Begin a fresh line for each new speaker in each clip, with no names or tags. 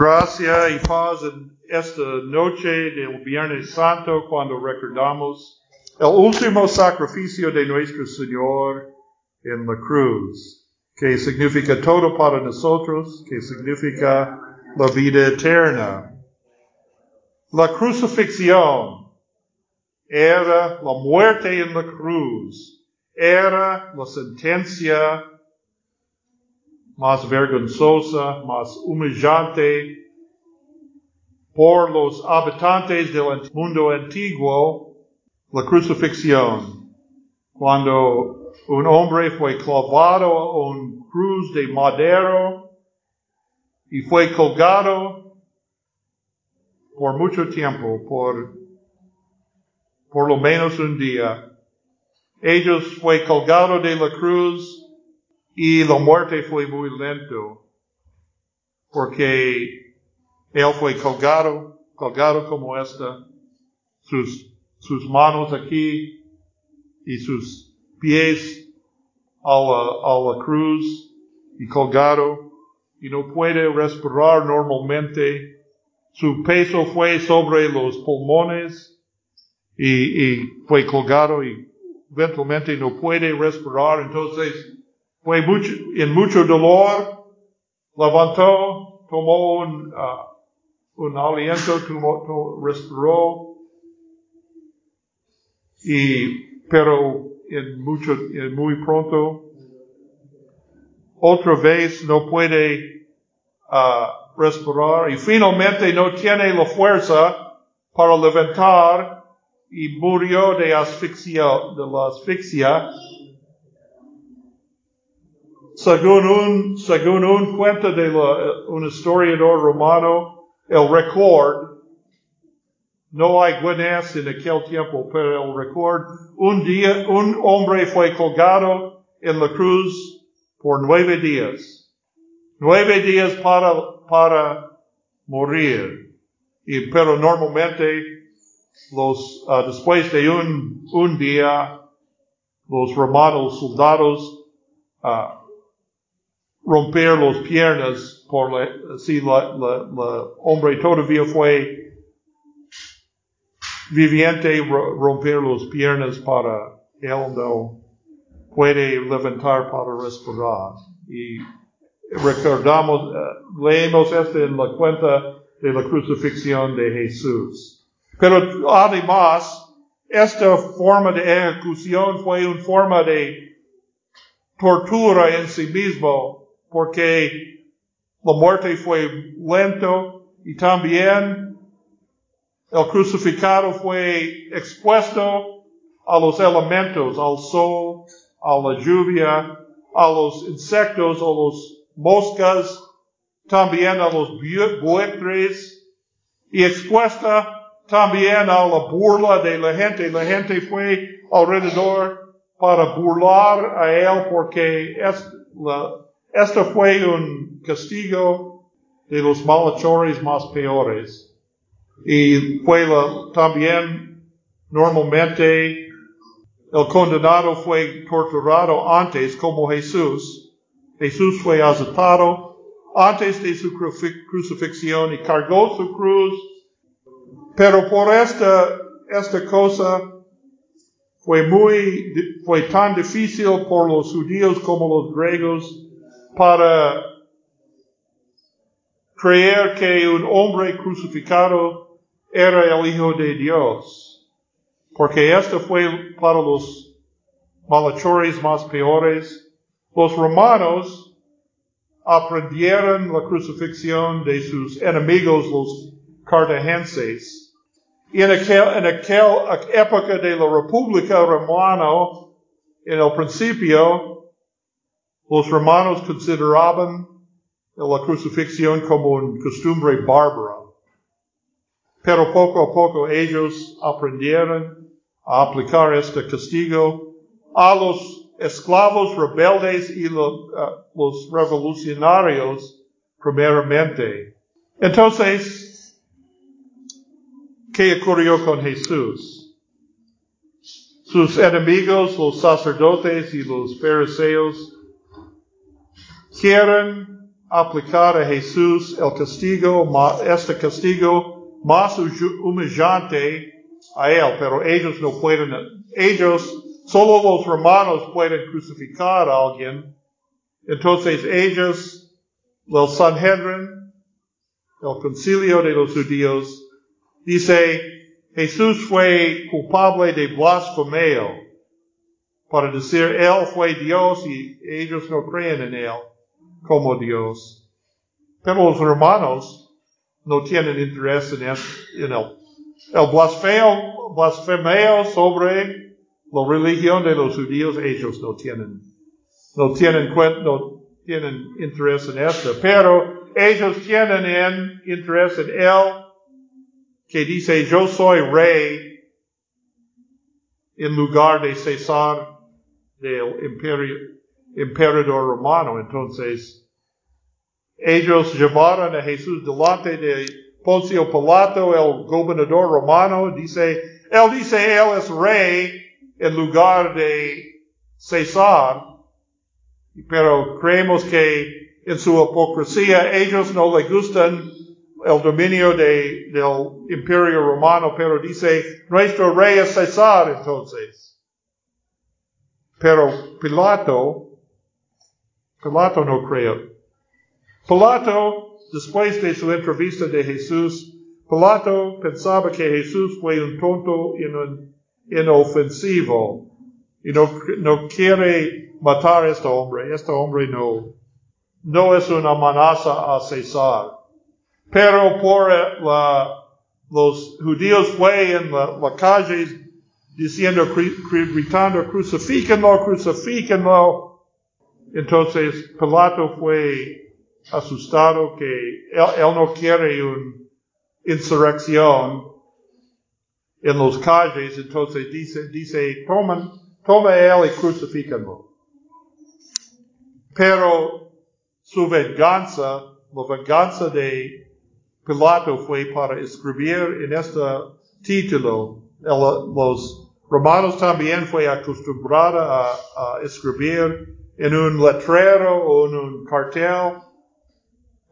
Gracia y paz en esta noche del Viernes Santo cuando recordamos el último sacrificio de nuestro Señor en la cruz, que significa todo para nosotros, que significa la vida eterna. La crucifixión era la muerte en la cruz, era la sentencia más vergonzosa, más humillante por los habitantes del mundo antiguo, la crucifixión. Cuando un hombre fue clavado a un cruz de madero y fue colgado por mucho tiempo, por, por lo menos un día. Ellos fue colgado de la cruz y la muerte fue muy lento, porque él fue colgado, colgado como esta, sus, sus manos aquí y sus pies a la, a la cruz y colgado y no puede respirar normalmente. Su peso fue sobre los pulmones y, y fue colgado y eventualmente no puede respirar. Entonces, fue mucho, en mucho dolor, levantó, tomó un, uh, un aliento, respiró, y, pero en mucho, en muy pronto, otra vez no puede uh, respirar y finalmente no tiene la fuerza para levantar y murió de asfixia, de la asfixia según un, según un cuento de la, un historiador romano, el récord, no hay Gwyneth en aquel tiempo, pero el récord, un día, un hombre fue colgado en la cruz por nueve días. Nueve días para, para morir. Y, pero normalmente, los, uh, después de un, un día, los romanos soldados, uh, romper las piernas por la, si la, la, la hombre todavía fue viviente romper las piernas para él no puede levantar para respirar. Y recordamos, uh, leemos esto en la cuenta de la crucifixión de Jesús. Pero además, esta forma de ejecución fue una forma de tortura en sí mismo porque la muerte fue lento y también el crucificado fue expuesto a los elementos, al sol, a la lluvia, a los insectos, a los moscas, también a los buitres y expuesta también a la burla de la gente. La gente fue alrededor para burlar a él porque es la, esto fue un castigo de los malhechores más peores. Y fue la, también normalmente el condenado fue torturado antes como Jesús. Jesús fue azotado antes de su crucifixión y cargó su cruz. Pero por esta, esta cosa fue muy, fue tan difícil por los judíos como los griegos para creer que un hombre crucificado era el Hijo de Dios, porque esto fue para los malhechores más peores. Los romanos aprendieron la crucifixión de sus enemigos, los cartagenses. Y en aquella en aquel época de la República Romana, en el principio, los romanos consideraban la crucifixión como una costumbre bárbara. Pero poco a poco ellos aprendieron a aplicar este castigo a los esclavos rebeldes y uh, los revolucionarios primeramente. Entonces, ¿qué ocurrió con Jesús? Sus enemigos, los sacerdotes y los fariseos, quieren aplicar a Jesús el castigo, este castigo más humillante a él, pero ellos no pueden, ellos, solo los romanos pueden crucificar a alguien. Entonces ellos, el Sanhedrin, el concilio de los judíos, dice, Jesús fue culpable de blasfemia para decir Él fue Dios y ellos no creen en Él como Dios. Pero los romanos no tienen interés en, en él. El blasfemo, blasfemeo sobre la religión de los judíos, ellos no tienen, no tienen no tienen interés en esto, pero ellos tienen interés en él, que dice, yo soy rey en lugar de César del imperio, emperador romano. Entonces, ellos llevaron a Jesús delante de Poncio Pilato, el gobernador romano. Dice, él dice, él es rey en lugar de César. Pero creemos que en su hipocresía ellos no le gustan el dominio de, del imperio romano, pero dice, nuestro rey es César entonces. Pero Pilato, Pilato no cree. Pilato, después de su entrevista de Jesús, Pilato pensaba que Jesús fue un tonto inofensivo y no, no quiere matar a este hombre. Este hombre no, no es una amenaza a César. Pero por la, los judíos fue en la, la calle diciendo, gritando, crucifíquenlo, crucifíquenlo. Entonces Pilato fue asustado que él, no quiere una insurrección en los calles, entonces dice, dice, toman, toma él y crucifíquenlo. Pero su venganza, la venganza de Pilato fue para escribir en este título, los romanos también fue acostumbrado a, a escribir en un letrero o en un cartel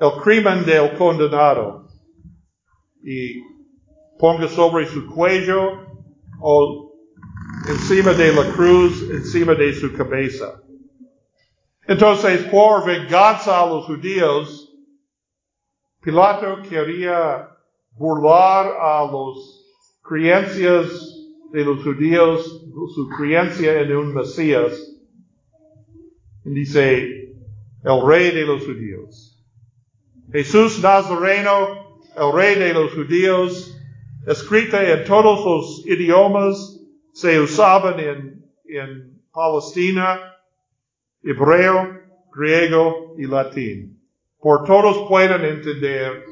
el crimen del condenado y ponga sobre su cuello o encima de la cruz, encima de su cabeza. Entonces, por venganza a los judíos, Pilato quería burlar a los creencias de los judíos, su creencia en un Mesías. Dice, el rey de los judíos. Jesús Nazareno, el rey de los judíos, escrita en todos los idiomas, se usaban en, en Palestina, hebreo, griego y latín. Por todos pueden entender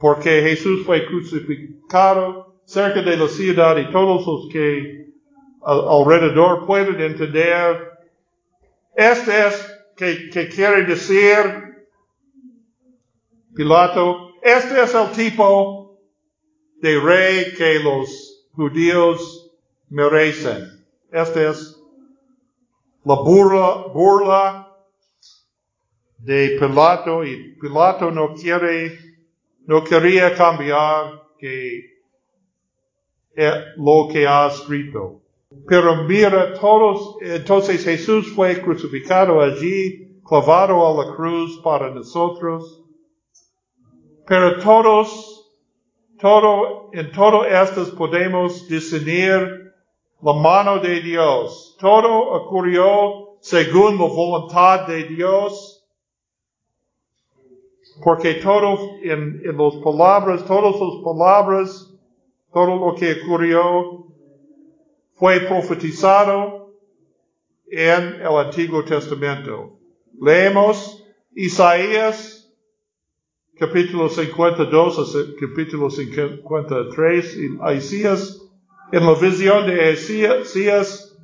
porque Jesús fue crucificado cerca de la ciudad y todos los que alrededor pueden entender. Este es que, quiere decir Pilato, este es el tipo de rey que los judíos merecen. Este es la burla, burla de Pilato y Pilato no quiere, no quería cambiar que eh, lo que ha escrito. Pero mira, todos, entonces Jesús fue crucificado allí, clavado a la cruz para nosotros. Pero todos, todo, en todo esto podemos discernir la mano de Dios. Todo ocurrió según la voluntad de Dios. Porque todo en, en las palabras, todas las palabras, todo lo que ocurrió fue profetizado en el Antiguo Testamento. Leemos Isaías capítulo 52 a capítulo 53, en Isaías, en la visión de Isaías,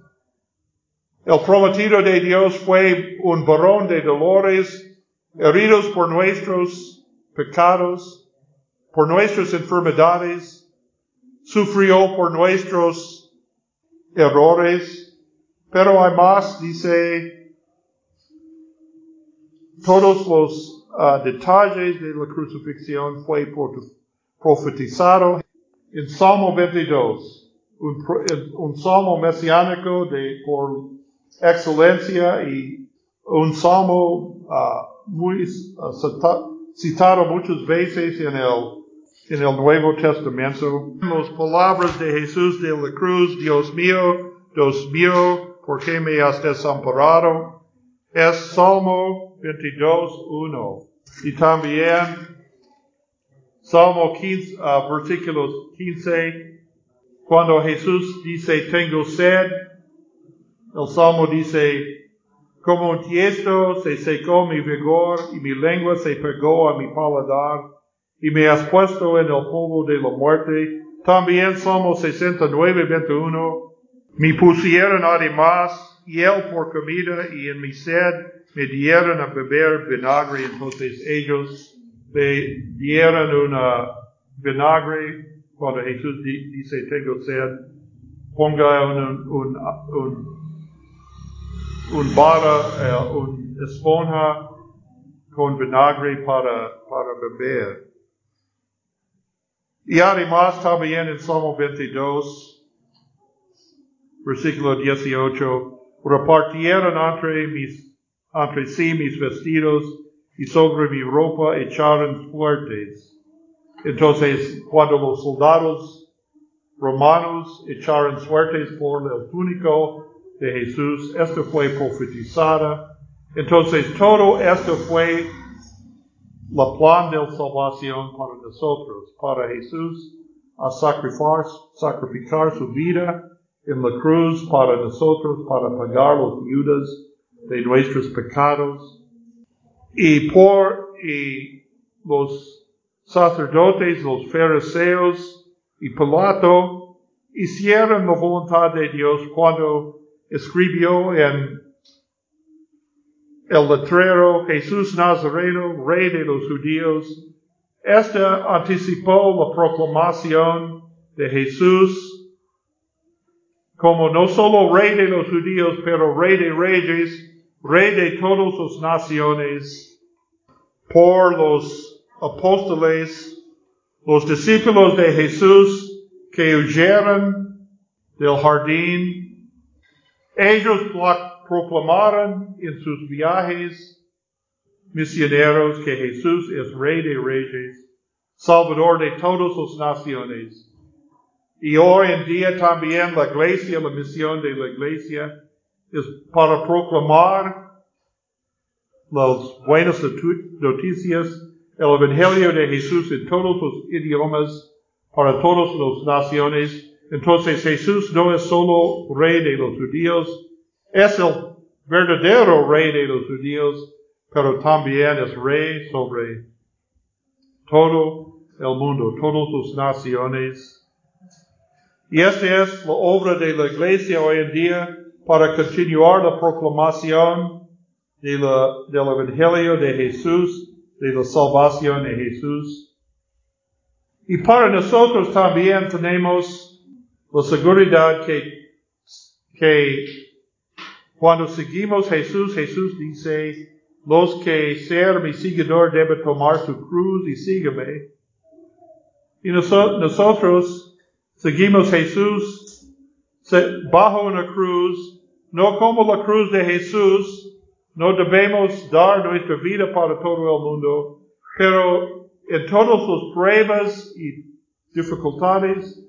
el prometido de Dios fue un varón de dolores, heridos por nuestros pecados, por nuestras enfermedades, sufrió por nuestros errores, pero hay más, dice, todos los uh, detalles de la crucifixión fue profetizado en Salmo 22, un, un salmo mesiánico de, por excelencia y un salmo uh, muy uh, citado muchas veces en el, en el Nuevo Testamento. Las palabras de Jesús de la cruz, Dios mío, Dios mío, ¿por qué me has desamparado? Es Salmo 22, 1. Y también Salmo 15, uh, versículos 15, cuando Jesús dice, tengo sed, el Salmo dice, como un tiesto se secó mi vigor y mi lengua se pegó a mi paladar y me has puesto en el polvo de la muerte. También Salmo 69, 21, me pusieron además hiel por comida y en mi sed me dieron a beber vinagre. Entonces ellos le dieron una vinagre cuando Jesús dice tengo sed. Ponga un, un, un un vara, eh, un esponja con vinagre para, para beber. Y además también en Salmo 22, versículo 18, repartieron entre, mis, entre sí mis vestidos y sobre mi ropa echaron fuertes. Entonces, cuando los soldados romanos echaron suertes por el túnico de Jesús, esto fue profetizada. Entonces todo esto fue la plan de salvación para nosotros, para Jesús a sacrificar, sacrificar su vida en la cruz para nosotros, para pagar los viudas de nuestros pecados. Y por y los sacerdotes, los fariseos y Pilato hicieron la voluntad de Dios cuando escribió en el letrero Jesús Nazareno, rey de los judíos. Este anticipó la proclamación de Jesús como no solo rey de los judíos, pero rey de reyes, rey de todas las naciones, por los apóstoles, los discípulos de Jesús que huyeron del jardín ellos proclamaron en sus viajes misioneros que Jesús es Rey de Reyes, Salvador de todas las naciones. Y hoy en día también la iglesia, la misión de la iglesia es para proclamar las buenas noticias, el Evangelio de Jesús en todos los idiomas, para todas las naciones, entonces Jesús no es solo rey de los judíos, es el verdadero rey de los judíos, pero también es rey sobre todo el mundo, todas las naciones. Y esta es la obra de la iglesia hoy en día para continuar la proclamación de la, del Evangelio de Jesús, de la salvación de Jesús. Y para nosotros también tenemos la seguridad que, que cuando seguimos Jesús, Jesús dice, los que ser mi seguidor deben tomar su cruz y sígueme. Y nosotros seguimos Jesús bajo una cruz, no como la cruz de Jesús, no debemos dar nuestra vida para todo el mundo, pero en todas las pruebas y dificultades,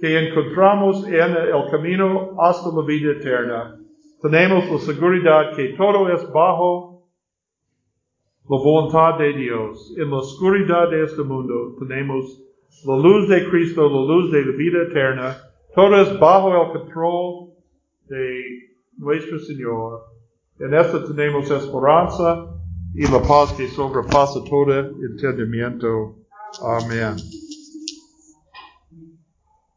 que encontramos en el camino hasta la vida eterna. Tenemos la seguridad que todo es bajo la voluntad de Dios. En la oscuridad de este mundo tenemos la luz de Cristo, la luz de la vida eterna. Todo es bajo el control de nuestro Señor. En esto tenemos esperanza y la paz que sobrepasa todo entendimiento. Amén.